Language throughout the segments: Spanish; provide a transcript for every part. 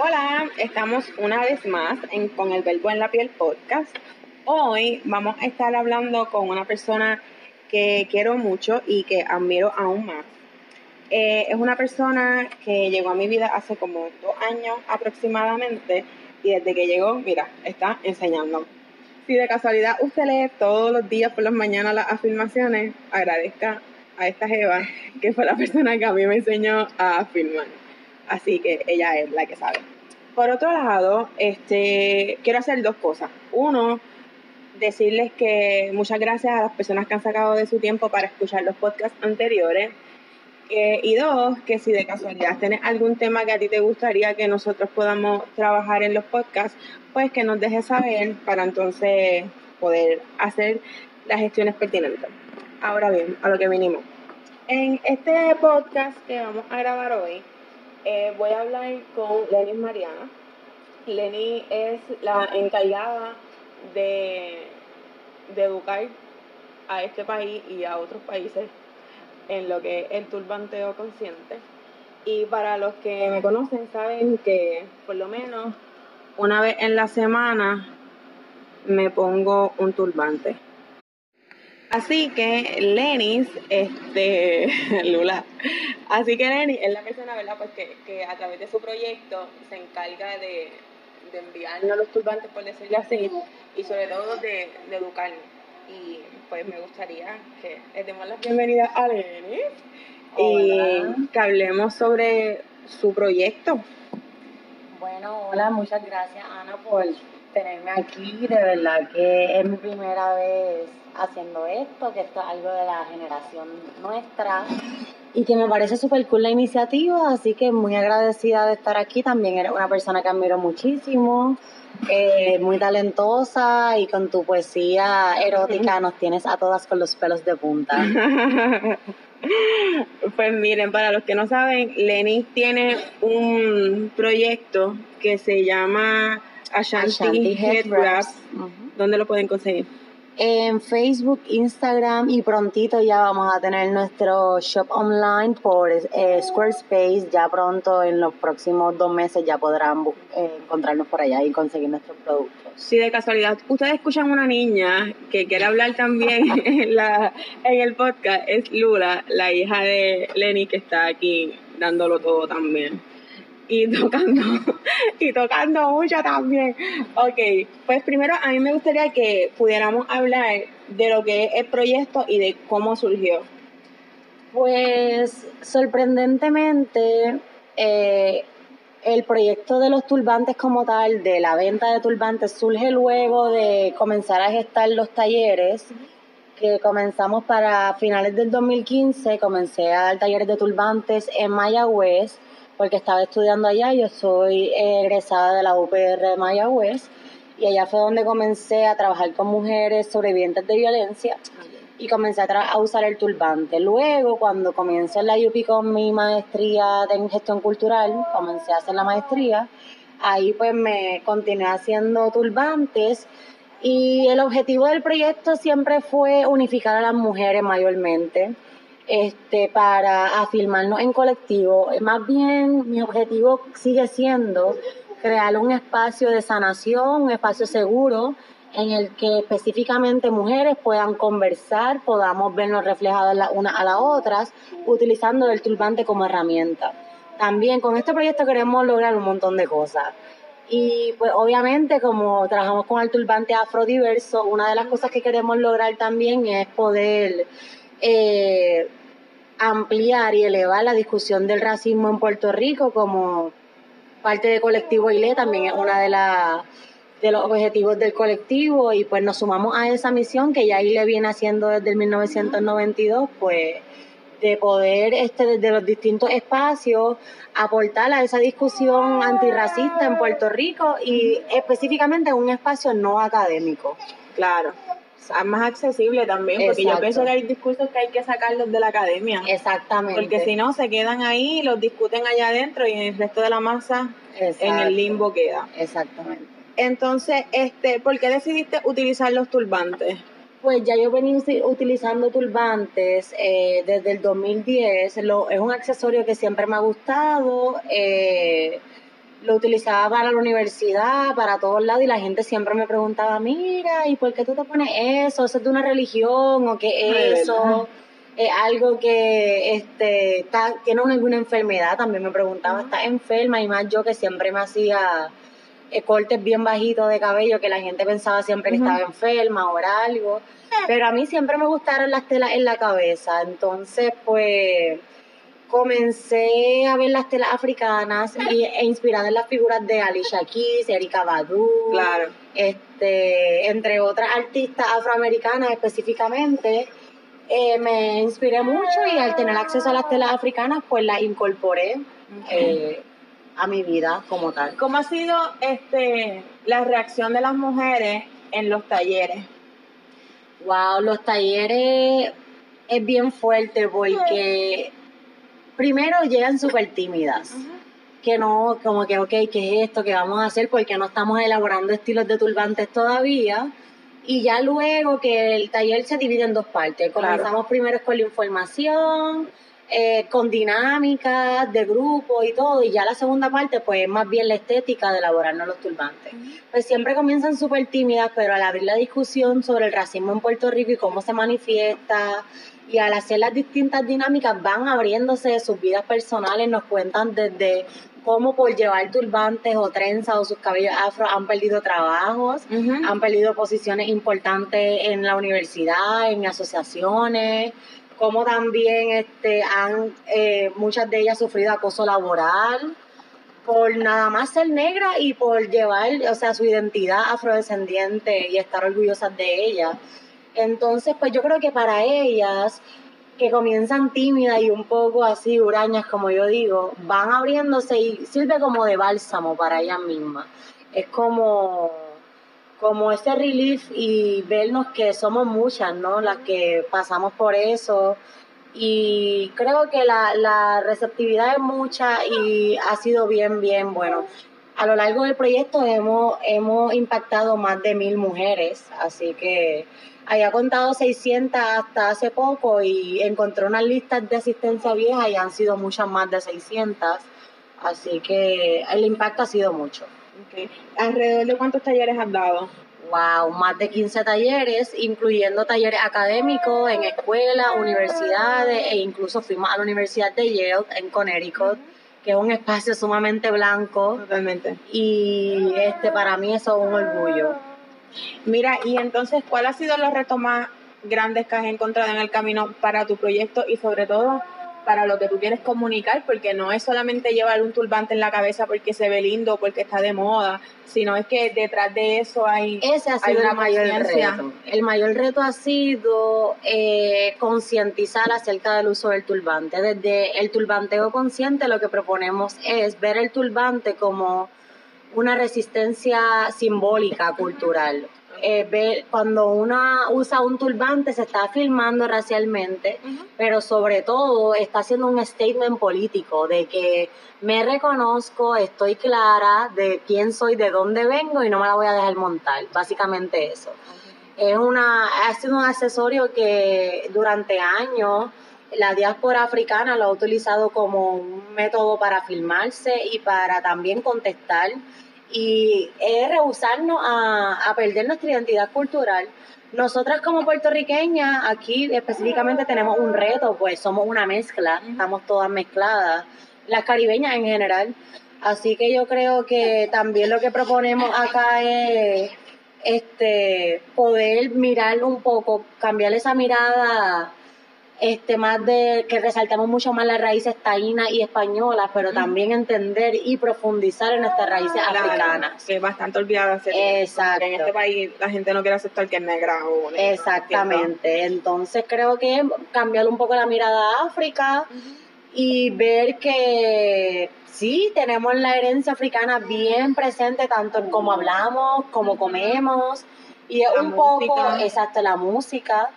Hola, estamos una vez más en Con el Verbo en la Piel podcast. Hoy vamos a estar hablando con una persona que quiero mucho y que admiro aún más. Eh, es una persona que llegó a mi vida hace como dos años aproximadamente y desde que llegó, mira, está enseñando. Si de casualidad usted lee todos los días por las mañanas las afirmaciones, agradezca a esta Jeva, que fue la persona que a mí me enseñó a afirmar. Así que ella es la que sabe. Por otro lado, este, quiero hacer dos cosas. Uno, decirles que muchas gracias a las personas que han sacado de su tiempo para escuchar los podcasts anteriores. Eh, y dos, que si de casualidad tienes algún tema que a ti te gustaría que nosotros podamos trabajar en los podcasts, pues que nos dejes saber para entonces poder hacer las gestiones pertinentes. Ahora bien, a lo que vinimos. En este podcast que vamos a grabar hoy, eh, voy a hablar con Lenny Mariana. Lenny es la encargada de, de educar a este país y a otros países en lo que es el turbanteo consciente. Y para los que me conocen saben que por lo menos una vez en la semana me pongo un turbante. Así que Lenis, este, Lula, así que Lenis es la persona, ¿verdad? Pues que, a través de su proyecto se encarga de, de enviarnos los turbantes, por decirlo así, y sobre todo de, de educarnos y pues me gustaría que le demos la bienvenida a Lenny y que hablemos sobre su proyecto. Bueno, hola, muchas gracias Ana por tenerme aquí, de verdad que es mi primera vez haciendo esto, que esto es algo de la generación nuestra y que me parece súper cool la iniciativa, así que muy agradecida de estar aquí, también eres una persona que admiro muchísimo eh, muy talentosa y con tu poesía erótica nos tienes a todas con los pelos de punta. Pues miren, para los que no saben, Lenny tiene un proyecto que se llama Ashanti, Head Wrap. ¿Dónde lo pueden conseguir? en Facebook, Instagram y prontito ya vamos a tener nuestro shop online por eh, Squarespace. Ya pronto, en los próximos dos meses, ya podrán eh, encontrarnos por allá y conseguir nuestros productos. Si de casualidad ustedes escuchan una niña que quiere hablar también en, la, en el podcast, es Lula, la hija de Lenny que está aquí dándolo todo también y tocando, y tocando mucho también. Ok, pues primero a mí me gustaría que pudiéramos hablar de lo que es el proyecto y de cómo surgió. Pues sorprendentemente, eh, el proyecto de los turbantes como tal, de la venta de turbantes, surge luego de comenzar a gestar los talleres que comenzamos para finales del 2015, comencé a dar talleres de turbantes en Mayagüez porque estaba estudiando allá, yo soy egresada de la UPR de Mayagüez y allá fue donde comencé a trabajar con mujeres sobrevivientes de violencia y comencé a, usar el turbante. Luego, cuando comencé en la UP con mi maestría en gestión cultural, comencé a hacer la maestría, ahí pues me continué haciendo turbantes y el objetivo del proyecto siempre fue unificar a las mujeres mayormente este, para afirmarnos en colectivo. Más bien, mi objetivo sigue siendo crear un espacio de sanación, un espacio seguro en el que específicamente mujeres puedan conversar, podamos vernos reflejadas la una a las otras, utilizando el turbante como herramienta. También con este proyecto queremos lograr un montón de cosas. Y pues obviamente como trabajamos con el turbante afrodiverso, una de las cosas que queremos lograr también es poder eh, ampliar y elevar la discusión del racismo en Puerto Rico como parte del colectivo ILE, también es una de las de los objetivos del colectivo y pues nos sumamos a esa misión que ya ILE viene haciendo desde el 1992, pues de poder este desde los distintos espacios aportar a esa discusión antirracista en Puerto Rico y específicamente en un espacio no académico. Claro más accesible también, porque yo pienso que hay discursos que hay que sacarlos de la academia. Exactamente. Porque si no, se quedan ahí, los discuten allá adentro y el resto de la masa en el limbo queda. Exactamente. Entonces, este, ¿por qué decidiste utilizar los turbantes? Pues ya yo venía utilizando turbantes eh, desde el 2010. Lo, es un accesorio que siempre me ha gustado. Eh, lo utilizaba para la universidad, para todos lados, y la gente siempre me preguntaba, mira, ¿y por qué tú te pones eso? ¿Eso es de una religión o qué es eso? ¿Es algo que este, está, tiene alguna enfermedad? También me preguntaba, ¿estás enferma? Y más yo que siempre me hacía eh, cortes bien bajitos de cabello, que la gente pensaba siempre que estaba enferma o era algo. Pero a mí siempre me gustaron las telas en la cabeza, entonces pues comencé a ver las telas africanas y, e inspirada en las figuras de Alicia Keys, Erika Badu, Claro. este, entre otras artistas afroamericanas específicamente, eh, me inspiré mucho y al tener acceso a las telas africanas, pues las incorporé eh, a mi vida como tal. ¿Cómo ha sido este la reacción de las mujeres en los talleres? Wow, los talleres es bien fuerte porque primero llegan súper tímidas. Que no, como que, ok, ¿qué es esto? ¿Qué vamos a hacer? Porque no estamos elaborando estilos de turbantes todavía. Y ya luego que el taller se divide en dos partes. Claro. Comenzamos primero con la información, eh, con dinámicas de grupo y todo. Y ya la segunda parte, pues es más bien la estética de elaborarnos los turbantes. Pues siempre comienzan súper tímidas, pero al abrir la discusión sobre el racismo en Puerto Rico y cómo se manifiesta, y al hacer las distintas dinámicas van abriéndose de sus vidas personales, nos cuentan desde cómo por llevar turbantes o trenzas o sus cabellos afro han perdido trabajos, han perdido posiciones importantes en la universidad, en asociaciones, cómo también este, han eh, muchas de ellas sufrido acoso laboral por nada más ser negra y por llevar, o sea, su identidad afrodescendiente y estar orgullosas de ella. Entonces, pues yo creo que para ellas, que comienzan tímidas y un poco así hurañas, como yo digo, van abriéndose y sirve como de bálsamo para ellas mismas. Es como, como ese relief y vernos que somos muchas, ¿no? Las que pasamos por eso. Y creo que la, la receptividad es mucha y ha sido bien, bien bueno. A lo largo del proyecto hemos, hemos impactado más de mil mujeres, así que había contado 600 hasta hace poco y encontré unas listas de asistencia vieja y han sido muchas más de 600, así que el impacto ha sido mucho. ¿Alrededor de cuántos talleres has dado? Wow, más de 15 talleres, incluyendo talleres académicos en escuelas, universidades e incluso fuimos a la Universidad de Yale en Connecticut, que es un espacio sumamente blanco Totalmente. y este para mí eso es un orgullo. Mira, y entonces, ¿cuál ha sido los retos más grandes que has encontrado en el camino para tu proyecto y sobre todo para lo que tú quieres comunicar? Porque no es solamente llevar un turbante en la cabeza porque se ve lindo, porque está de moda, sino es que detrás de eso hay, Ese ha hay sido una el mayor reto. El mayor reto ha sido eh, concientizar acerca del uso del turbante. Desde el turbanteo consciente lo que proponemos es ver el turbante como una resistencia simbólica cultural. Eh, ver, cuando una usa un turbante se está filmando racialmente, pero sobre todo está haciendo un statement político de que me reconozco, estoy clara de quién soy, de dónde vengo y no me la voy a dejar montar. Básicamente eso. Es una, ha sido un accesorio que durante años la diáspora africana lo ha utilizado como un método para filmarse y para también contestar y es rehusarnos a, a perder nuestra identidad cultural. Nosotras como puertorriqueñas aquí específicamente tenemos un reto, pues somos una mezcla, estamos todas mezcladas, las caribeñas en general. Así que yo creo que también lo que proponemos acá es este poder mirar un poco, cambiar esa mirada este más de que resaltamos mucho más las raíces taínas y españolas, pero también entender y profundizar en nuestras raíces Claro, africanas. que es bastante olvidada. Exacto. En este país la gente no quiere aceptar que es negra o negra, Exactamente. Entonces creo que cambiar un poco la mirada a África y ver que sí, tenemos la herencia africana bien presente, tanto en cómo hablamos, cómo comemos, y es La un poco, exacto, la música.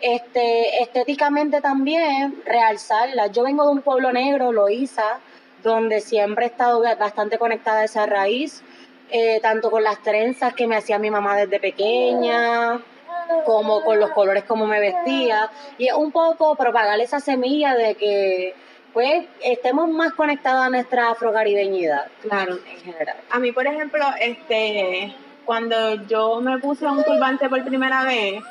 Este, estéticamente también realzarla. Yo vengo de un pueblo negro, Loíza, donde siempre he estado bastante conectada a esa raíz, eh, tanto con las trenzas que me hacía mi mamá desde pequeña, como con los colores como me vestía. Y es un poco propagar esa semilla de que pues estemos más conectados a nuestra afrocaribeñidad. Claro. En general. A mí, por ejemplo, este, cuando yo me puse un turbante por primera vez,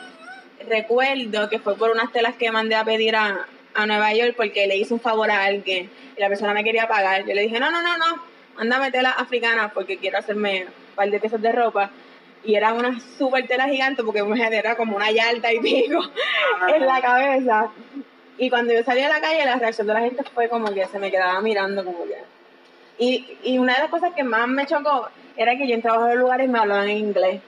recuerdo que fue por unas telas que mandé a pedir a, a Nueva York porque le hice un favor a alguien y la persona me quería pagar. Yo le dije, no, no, no, no, mándame telas africanas porque quiero hacerme un par de piezas de ropa. Y era una súper tela gigante porque era como una yarda y pico en la cabeza. Y cuando yo salí a la calle, la reacción de la gente fue como que se me quedaba mirando como que... Y, y una de las cosas que más me chocó era que yo entraba a los lugares y me hablaban en inglés.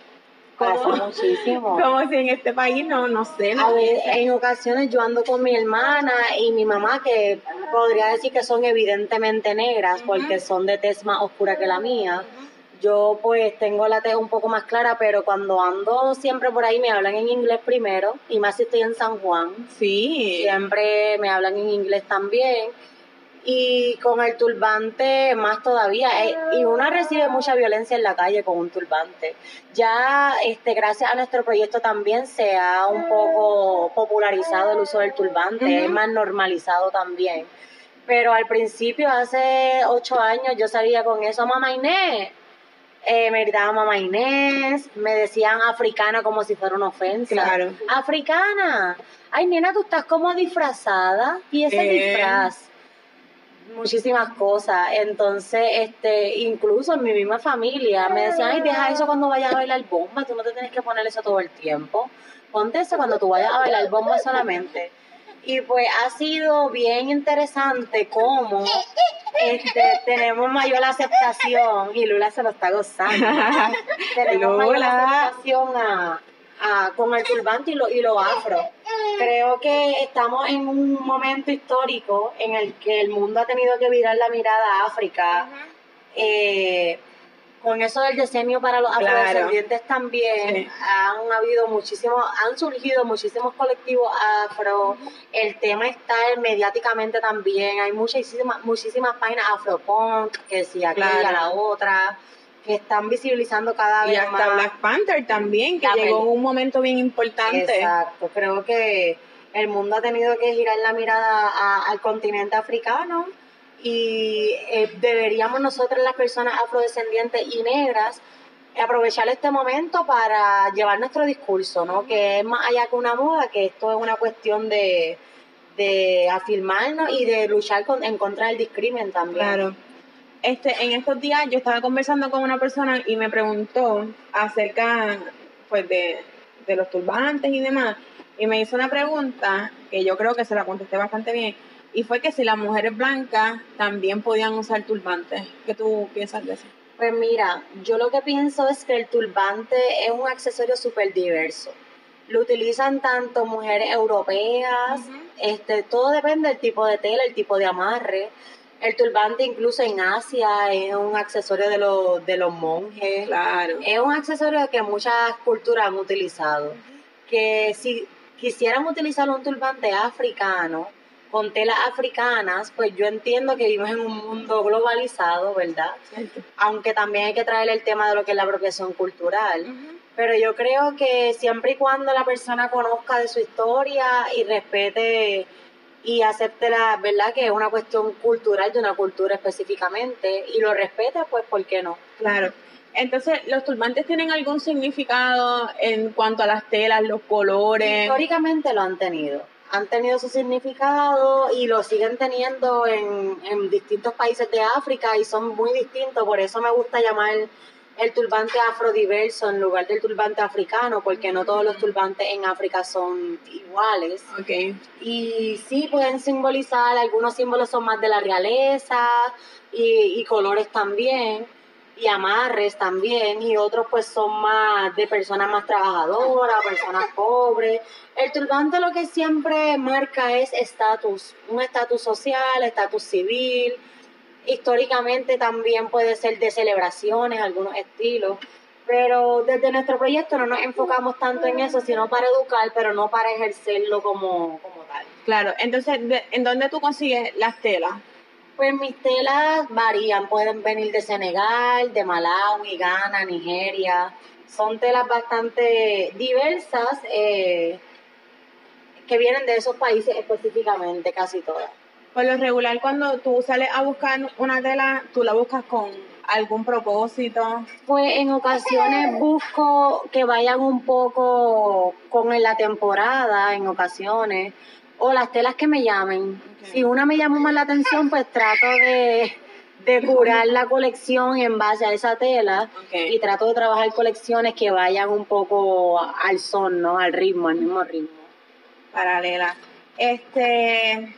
Pasa muchísimo. Como si en este país no, no sé. A ver, en ocasiones yo ando con mi hermana y mi mamá, que podría decir que son evidentemente negras, porque son de tez más oscura que la mía. Yo pues tengo la tez un poco más clara, pero cuando ando siempre por ahí me hablan en inglés primero, y más si estoy en San Juan. Sí. Siempre me hablan en inglés también y con el turbante más todavía. Eh, y una recibe mucha violencia en la calle con un turbante. Ya este, gracias a nuestro proyecto también se ha un poco popularizado el uso del turbante, es más normalizado también. Pero al principio, hace ocho años, yo salía con eso, mamá Inés. Eh, me gritaban mamá Inés, me decían africana como si fuera una ofensa. Claro. Africana. Ay, nena, tú estás como disfrazada. Y ese Eh. disfraz muchísimas cosas. Entonces, este, incluso en mi misma familia me decían, ay, deja eso cuando vayas a bailar bomba, tú no te tienes que poner eso todo el tiempo. Ponte eso cuando tú vayas a bailar bomba solamente. Y pues ha sido bien interesante cómo este, tenemos mayor aceptación y Lula se lo está gozando. tenemos mayor aceptación a, con el turbante y lo, y lo afro. Creo que estamos en un momento histórico en el que el mundo ha tenido que virar la mirada a África. Eh, con eso del decenio para los Claro. afrodescendientes también Sí. han habido muchísimos, han surgido muchísimos colectivos afro, el tema está mediáticamente también, hay muchísimas, muchísimas páginas afropunk, que si aquella, Claro. la otra, que están visibilizando cada Y vez hasta más. Black Panther también, que La llegó en un momento bien importante. Exacto, creo que el mundo ha tenido que girar la mirada a- al continente africano y eh, deberíamos nosotros las personas afrodescendientes y negras aprovechar este momento para llevar nuestro discurso, ¿no? Que es más allá que una moda, que esto es una cuestión de, de afirmarnos y de luchar con- en contra del discrimen también. Claro. Este, en estos días yo estaba conversando con una persona y me preguntó acerca pues de, de los turbantes y demás. Y me hizo una pregunta que yo creo que se la contesté bastante bien. Y fue que si las mujeres blancas también podían usar turbantes. ¿Qué tú piensas de eso? Pues mira, yo lo que pienso es que el turbante es un accesorio súper diverso. Lo utilizan tanto mujeres europeas, este, todo depende del tipo de tela, el tipo de amarre. El turbante incluso en Asia es un accesorio de los, de los monjes. Claro. Es un accesorio que muchas culturas han utilizado. Que si quisieran utilizar un turbante africano con telas africanas, pues yo entiendo que vivimos en un mundo globalizado, ¿verdad? Cierto. aunque también hay que traer el tema de lo que es la apropiación cultural. Pero yo creo que siempre y cuando la persona conozca de su historia y respete y acepte la verdad que es una cuestión cultural de una cultura específicamente y lo respete, pues ¿por qué no? Claro. Entonces, ¿los turbantes tienen algún significado en cuanto a las telas, los colores? Históricamente lo han tenido. Han tenido su significado y lo siguen teniendo en, en distintos países de África y son muy distintos. Por eso me gusta llamar el turbante afrodiverso en lugar del turbante africano, porque no todos los turbantes en África son iguales. Ok. Y sí pueden simbolizar, algunos símbolos son más de la realeza y, y colores también, y amarres también, y otros pues son más de personas más trabajadoras, personas pobres. El turbante lo que siempre marca es estatus, un estatus social, estatus civil. Históricamente también puede ser de celebraciones, algunos estilos. Pero desde nuestro proyecto no nos enfocamos tanto en eso, sino para educar, pero no para ejercerlo como, como tal. Claro. Entonces, ¿en dónde tú consigues las telas? Pues mis telas varían, pueden venir de Senegal, de Malawi, Ghana, Nigeria. Son telas bastante diversas eh, que vienen de esos países específicamente, casi todas. Por lo regular, cuando tú sales a buscar una tela, tú la buscas con algún propósito. Pues en ocasiones busco que vayan un poco con la temporada, en ocasiones, o las telas que me llamen. Si una me llama más la atención, pues trato de, de curar la colección en base a esa tela y trato de trabajar colecciones que vayan un poco al son, ¿no? Al ritmo, al mismo ritmo. Paralela. Este,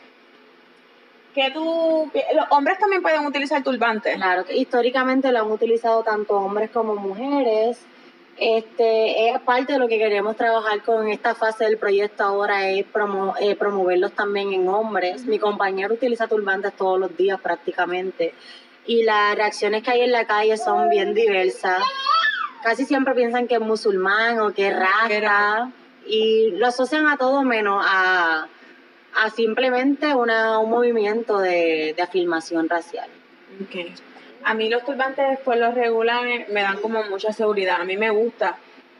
tú, los hombres también pueden utilizar turbantes. Claro, que históricamente lo han utilizado tanto hombres como mujeres. Este es parte de lo que queremos trabajar con esta fase del proyecto ahora es eh, promoverlos también en hombres. Mi compañero utiliza turbantes todos los días prácticamente y las reacciones que hay en la calle son bien diversas. Casi siempre piensan que es musulmán o que es rasta y lo asocian a todo menos a, a simplemente una, un movimiento de, de afirmación racial. Okay. A mí los turbantes por lo regular me dan como mucha seguridad. A mí me gusta.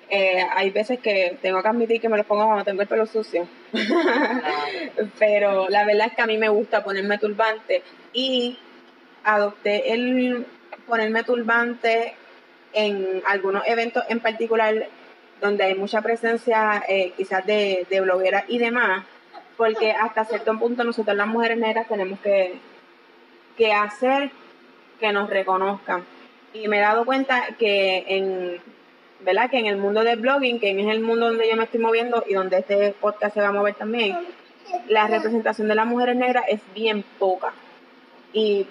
Eh, hay veces que tengo que admitir que me los pongo cuando tengo el pelo sucio. Pero la verdad es que a mí me gusta ponerme turbante y adopté el ponerme turbante en algunos eventos en particular donde hay mucha presencia eh, quizás de, de blogueras y demás, porque hasta cierto punto nosotros las mujeres negras tenemos que, que hacer que nos reconozcan. Y me he dado cuenta que en, ¿verdad? Que en el mundo del blogging, que es el mundo donde yo me estoy moviendo y donde este podcast se va a mover también, la representación de las mujeres negras es bien poca. Y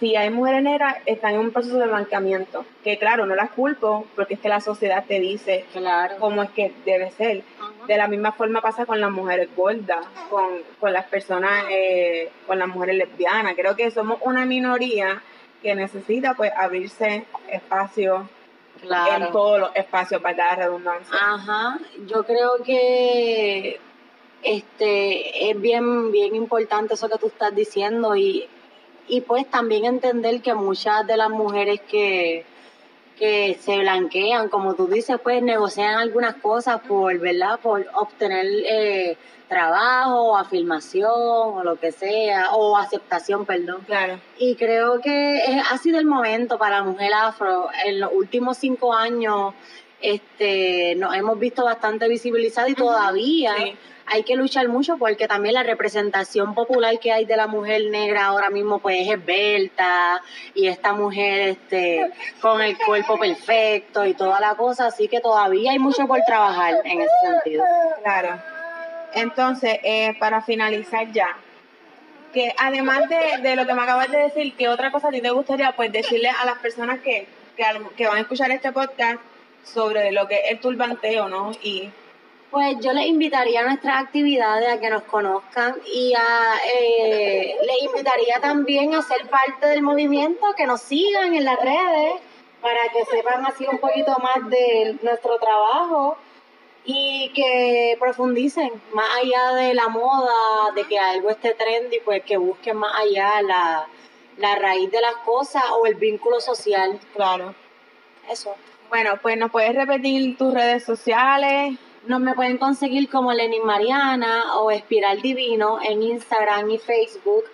si hay mujeres negras, están en un proceso de blanqueamiento. Que claro, no las culpo, porque es que la sociedad te dice claro. cómo es que debe ser. De la misma forma pasa con las mujeres gordas, con, con las personas, eh, con las mujeres lesbianas. Creo que somos una minoría que necesita pues abrirse espacio en todos los espacios para dar redundancia. Ajá, yo creo que este es bien bien importante eso que tú estás diciendo y, y pues también entender que muchas de las mujeres que que se blanquean, como tú dices, pues negocian algunas cosas por, ¿verdad? Por obtener eh, trabajo, afirmación o lo que sea, o aceptación, perdón. Claro. Y creo que ha sido el momento para la mujer afro. En los últimos cinco años este, nos hemos visto bastante visibilizadas y todavía hay que luchar mucho porque también la representación popular que hay de la mujer negra ahora mismo pues es esbelta y esta mujer este con el cuerpo perfecto y toda la cosa, así que todavía hay mucho por trabajar en ese sentido. Claro. Entonces, eh, para finalizar ya, que además de, de, lo que me acabas de decir, ¿qué otra cosa a ti te gustaría pues decirle a las personas que, que, que van a escuchar este podcast sobre lo que es el turbanteo, ¿no? Y pues yo les invitaría a nuestras actividades a que nos conozcan y a, eh, les invitaría también a ser parte del movimiento, que nos sigan en las redes para que sepan así un poquito más de nuestro trabajo y que profundicen más allá de la moda, de que algo esté trendy, pues que busquen más allá la, la raíz de las cosas o el vínculo social. Claro. Eso. Bueno, pues nos puedes repetir tus redes sociales. Nos me pueden conseguir como Lenin Mariana o Espiral Divino en Instagram y Facebook.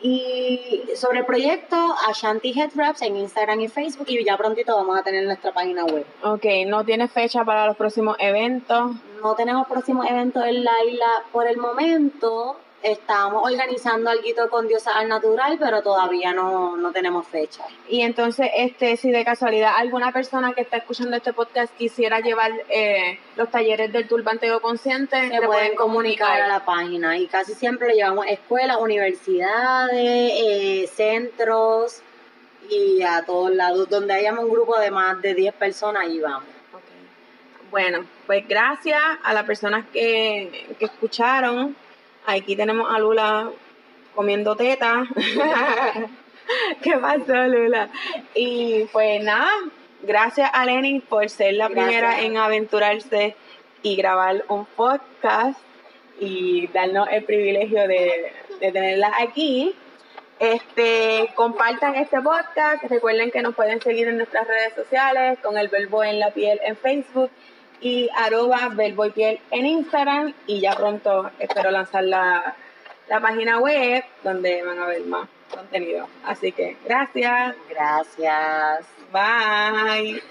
Y sobre el proyecto Ashanti Head Wraps en Instagram y Facebook y ya prontito vamos a tener nuestra página web. Ok, ¿no tiene fecha para los próximos eventos? No tenemos próximos eventos en la isla por el momento. Estamos organizando algo con Diosa al Natural, pero todavía no, no tenemos fecha. Y entonces, este, si de casualidad alguna persona que está escuchando este podcast quisiera llevar eh, los talleres del turbanteo consciente, se pueden, comunicar a la página. Y casi siempre le llevamos escuelas, universidades, eh, centros y a todos lados. Donde hayamos un grupo de más de 10 personas, ahí vamos. Bueno, pues gracias a las personas que, que escucharon. Aquí tenemos a Lula comiendo teta. ¿Qué pasó, Lula? Y pues nada, gracias a Lenin por ser la primera en aventurarse y grabar un podcast y darnos el privilegio de, de tenerla aquí. Este, compartan este podcast. Recuerden que nos pueden seguir en nuestras redes sociales con el verbo en la piel en Facebook y arroba Piel en Instagram y ya pronto espero lanzar la, la página web donde van a ver más contenido. Así que gracias. Gracias. Bye.